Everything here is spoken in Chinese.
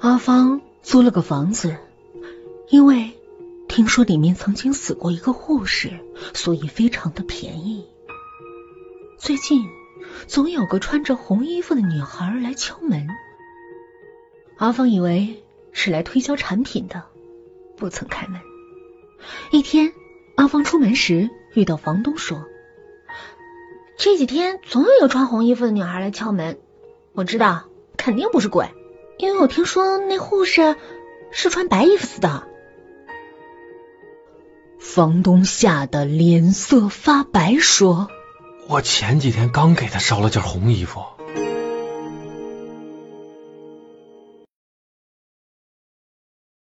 阿芳租了个房子，因为听说里面曾经死过一个护士，所以非常的便宜。最近总有个穿着红衣服的女孩来敲门，阿芳以为是来推销产品的，不曾开门。一天，阿芳出门时遇到房东，说：“这几天总有个穿红衣服的女孩来敲门，我知道肯定不是鬼。”因为我听说那护士是穿白衣服死的，房东吓得脸色发白，说：“我前几天刚给他烧了件红衣服。”